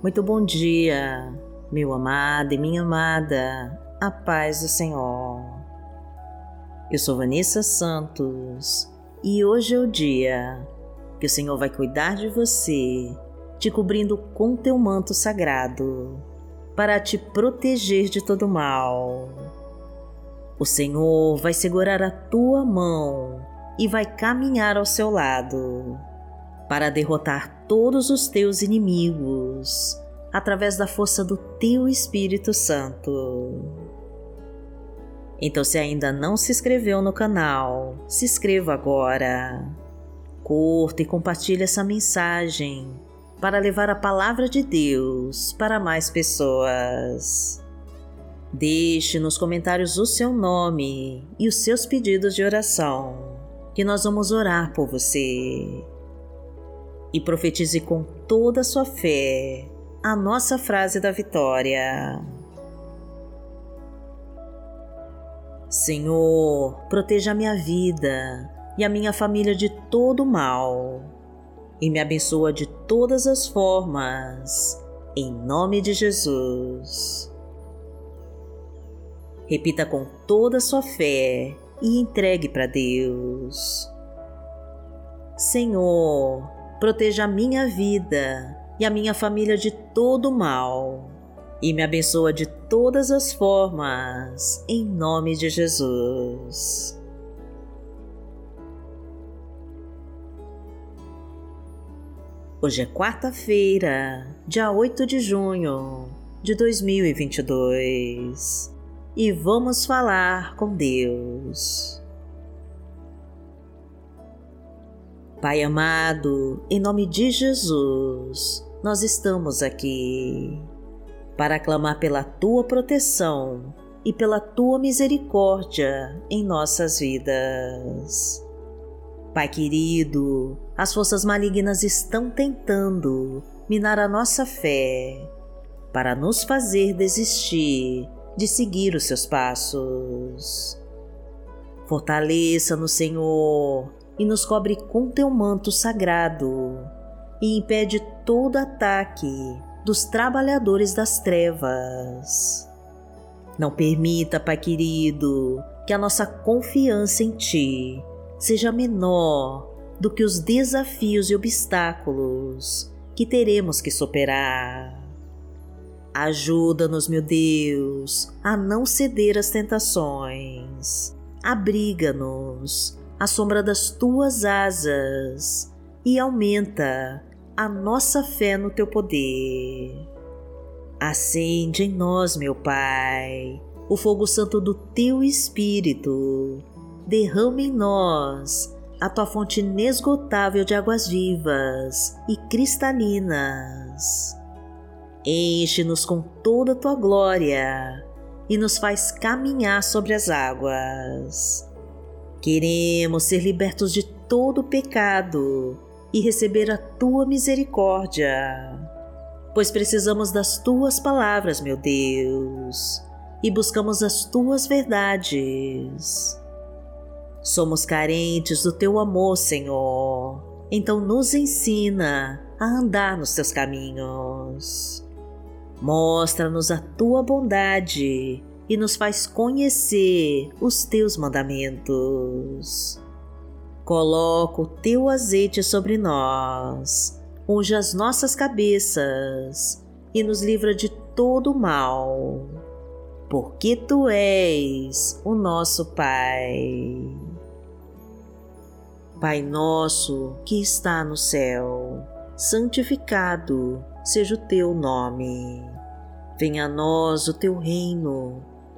Muito bom dia, meu amado e minha amada, a paz do Senhor. Eu sou Vanessa Santos e hoje é o dia que o Senhor vai cuidar de você, te cobrindo com teu manto sagrado, para te proteger de todo mal. O Senhor vai segurar a tua mão e vai caminhar ao seu lado para derrotar todos os teus inimigos através da força do teu Espírito Santo. Então, se ainda não se inscreveu no canal, se inscreva agora. Curta e compartilhe essa mensagem para levar a palavra de Deus para mais pessoas. Deixe nos comentários o seu nome e os seus pedidos de oração, que nós vamos orar por você e profetize com toda a sua fé a nossa frase da vitória. Senhor, proteja a minha vida e a minha família de todo mal e me abençoa de todas as formas, em nome de Jesus. Repita com toda a sua fé e entregue para Deus. Senhor, proteja a minha vida e a minha família de todo mal e me abençoa de todas as formas, em nome de Jesus. Hoje é quarta-feira, dia 8 de junho de 2022 e vamos falar com Deus. Pai amado, em nome de Jesus, nós estamos aqui para clamar pela tua proteção e pela tua misericórdia em nossas vidas. Pai querido, as forças malignas estão tentando minar a nossa fé para nos fazer desistir de seguir os seus passos. Fortaleça no Senhor e nos cobre com teu manto sagrado e impede todo ataque dos trabalhadores das trevas. Não permita, Pai querido, que a nossa confiança em Ti seja menor do que os desafios e obstáculos que teremos que superar. Ajuda-nos, meu Deus, a não ceder às tentações. Abriga-nos a sombra das tuas asas e aumenta a nossa fé no teu poder. Acende em nós, meu Pai, o fogo santo do teu Espírito. Derrama em nós a tua fonte inesgotável de águas vivas e cristalinas. Enche-nos com toda a tua glória e nos faz caminhar sobre as águas Queremos ser libertos de todo pecado e receber a tua misericórdia, pois precisamos das tuas palavras, meu Deus, e buscamos as tuas verdades. Somos carentes do teu amor, Senhor, então nos ensina a andar nos teus caminhos. Mostra-nos a tua bondade e nos faz conhecer os teus mandamentos. Coloca o teu azeite sobre nós, unge as nossas cabeças e nos livra de todo mal, porque tu és o nosso Pai. Pai nosso que está no céu, santificado seja o teu nome. Venha a nós o teu reino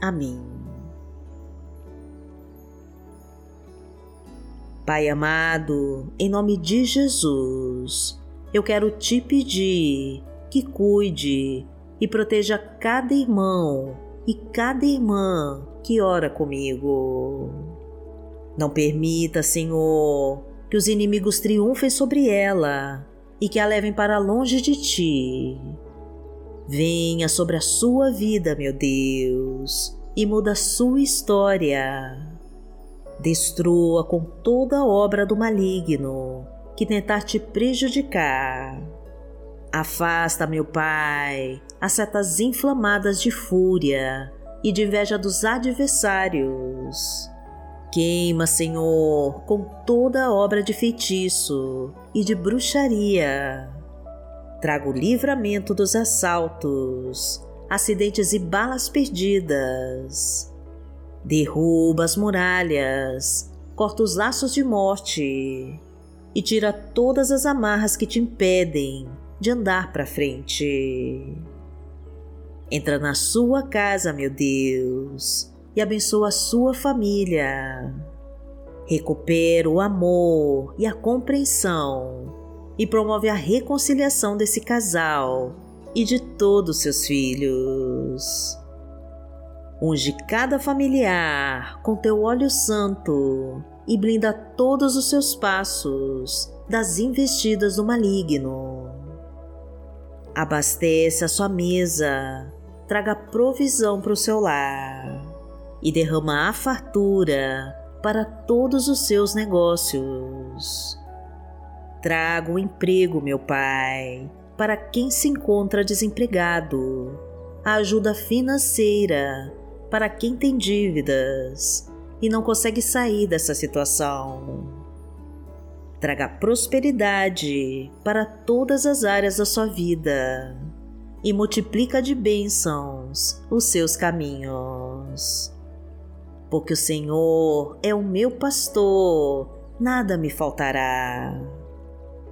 Amém. Pai amado, em nome de Jesus, eu quero te pedir que cuide e proteja cada irmão e cada irmã que ora comigo. Não permita, Senhor, que os inimigos triunfem sobre ela e que a levem para longe de ti. Venha sobre a sua vida, meu Deus, e muda a sua história. Destrua com toda obra do maligno que tentar te prejudicar. Afasta, meu Pai, as setas inflamadas de fúria e de inveja dos adversários. Queima, Senhor, com toda obra de feitiço e de bruxaria. Traga o livramento dos assaltos, acidentes e balas perdidas. Derruba as muralhas, corta os laços de morte e tira todas as amarras que te impedem de andar para frente. Entra na sua casa, meu Deus, e abençoa a sua família. Recupera o amor e a compreensão e promove a reconciliação desse casal e de todos seus filhos. Unge cada familiar com teu óleo santo e blinda todos os seus passos das investidas do maligno. Abastece a sua mesa, traga provisão para o seu lar e derrama a fartura para todos os seus negócios. Traga o emprego, meu Pai, para quem se encontra desempregado, a ajuda financeira para quem tem dívidas e não consegue sair dessa situação. Traga prosperidade para todas as áreas da sua vida e multiplica de bênçãos os seus caminhos. Porque o Senhor é o meu pastor, nada me faltará.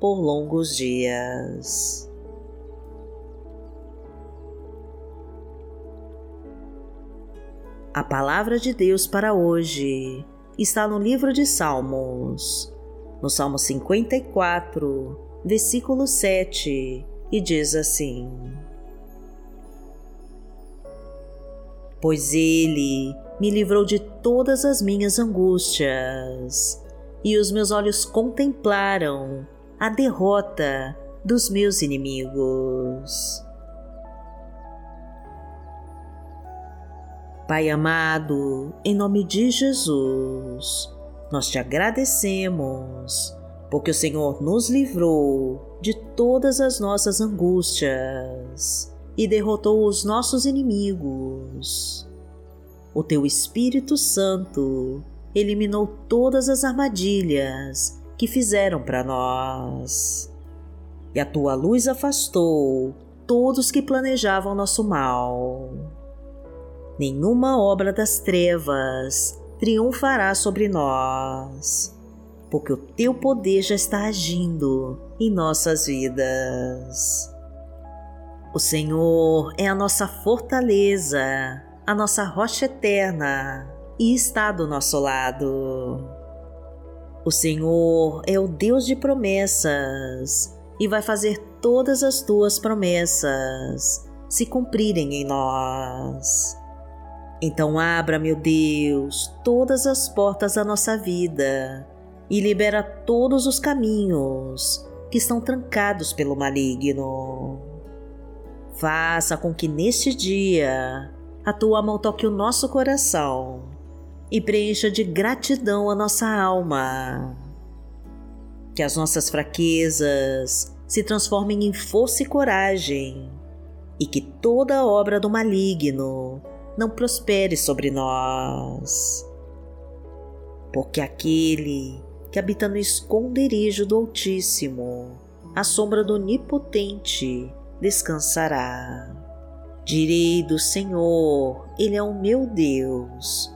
por longos dias. A palavra de Deus para hoje está no livro de Salmos, no Salmo 54, versículo 7, e diz assim: Pois Ele me livrou de todas as minhas angústias, e os meus olhos contemplaram a derrota dos meus inimigos. Pai amado, em nome de Jesus, nós te agradecemos porque o Senhor nos livrou de todas as nossas angústias e derrotou os nossos inimigos. O teu Espírito Santo eliminou todas as armadilhas que fizeram para nós. E a tua luz afastou todos que planejavam nosso mal nenhuma obra das trevas triunfará sobre nós, porque o teu poder já está agindo em nossas vidas. O Senhor é a nossa fortaleza, a nossa rocha eterna e está do nosso lado. O Senhor é o Deus de promessas e vai fazer todas as tuas promessas se cumprirem em nós. Então abra, meu Deus, todas as portas da nossa vida e libera todos os caminhos que estão trancados pelo maligno. Faça com que neste dia a tua mão toque o nosso coração e preencha de gratidão a nossa alma. Que as nossas fraquezas se transformem em força e coragem e que toda obra do maligno não prospere sobre nós. Porque aquele que habita no esconderijo do Altíssimo, à sombra do Onipotente, descansará. Direi do Senhor, Ele é o meu Deus,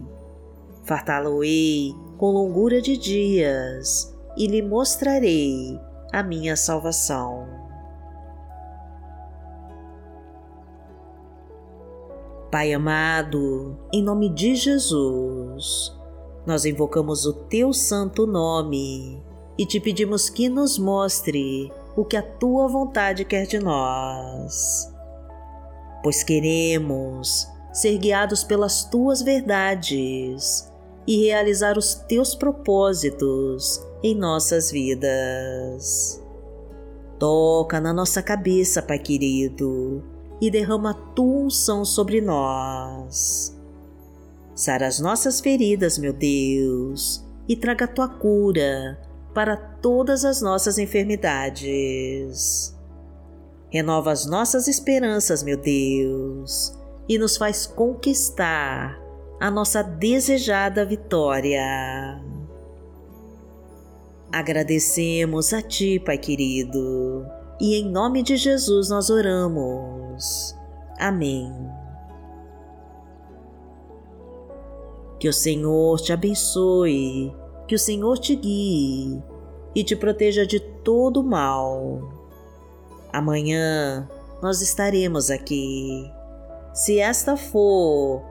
Fartá-lo-ei com longura de dias e lhe mostrarei a minha salvação. Pai amado, em nome de Jesus, nós invocamos o teu santo nome e te pedimos que nos mostre o que a tua vontade quer de nós. Pois queremos ser guiados pelas tuas verdades e realizar os teus propósitos em nossas vidas. Toca na nossa cabeça, Pai querido e derrama a tua unção sobre nós. Sara as nossas feridas, meu Deus, e traga a tua cura para todas as nossas enfermidades. Renova as nossas esperanças, meu Deus, e nos faz conquistar a nossa desejada vitória. Agradecemos a Ti, Pai querido, e em nome de Jesus nós oramos Amém. Que o Senhor te abençoe, que o Senhor te guie e te proteja de todo mal. Amanhã nós estaremos aqui, se esta for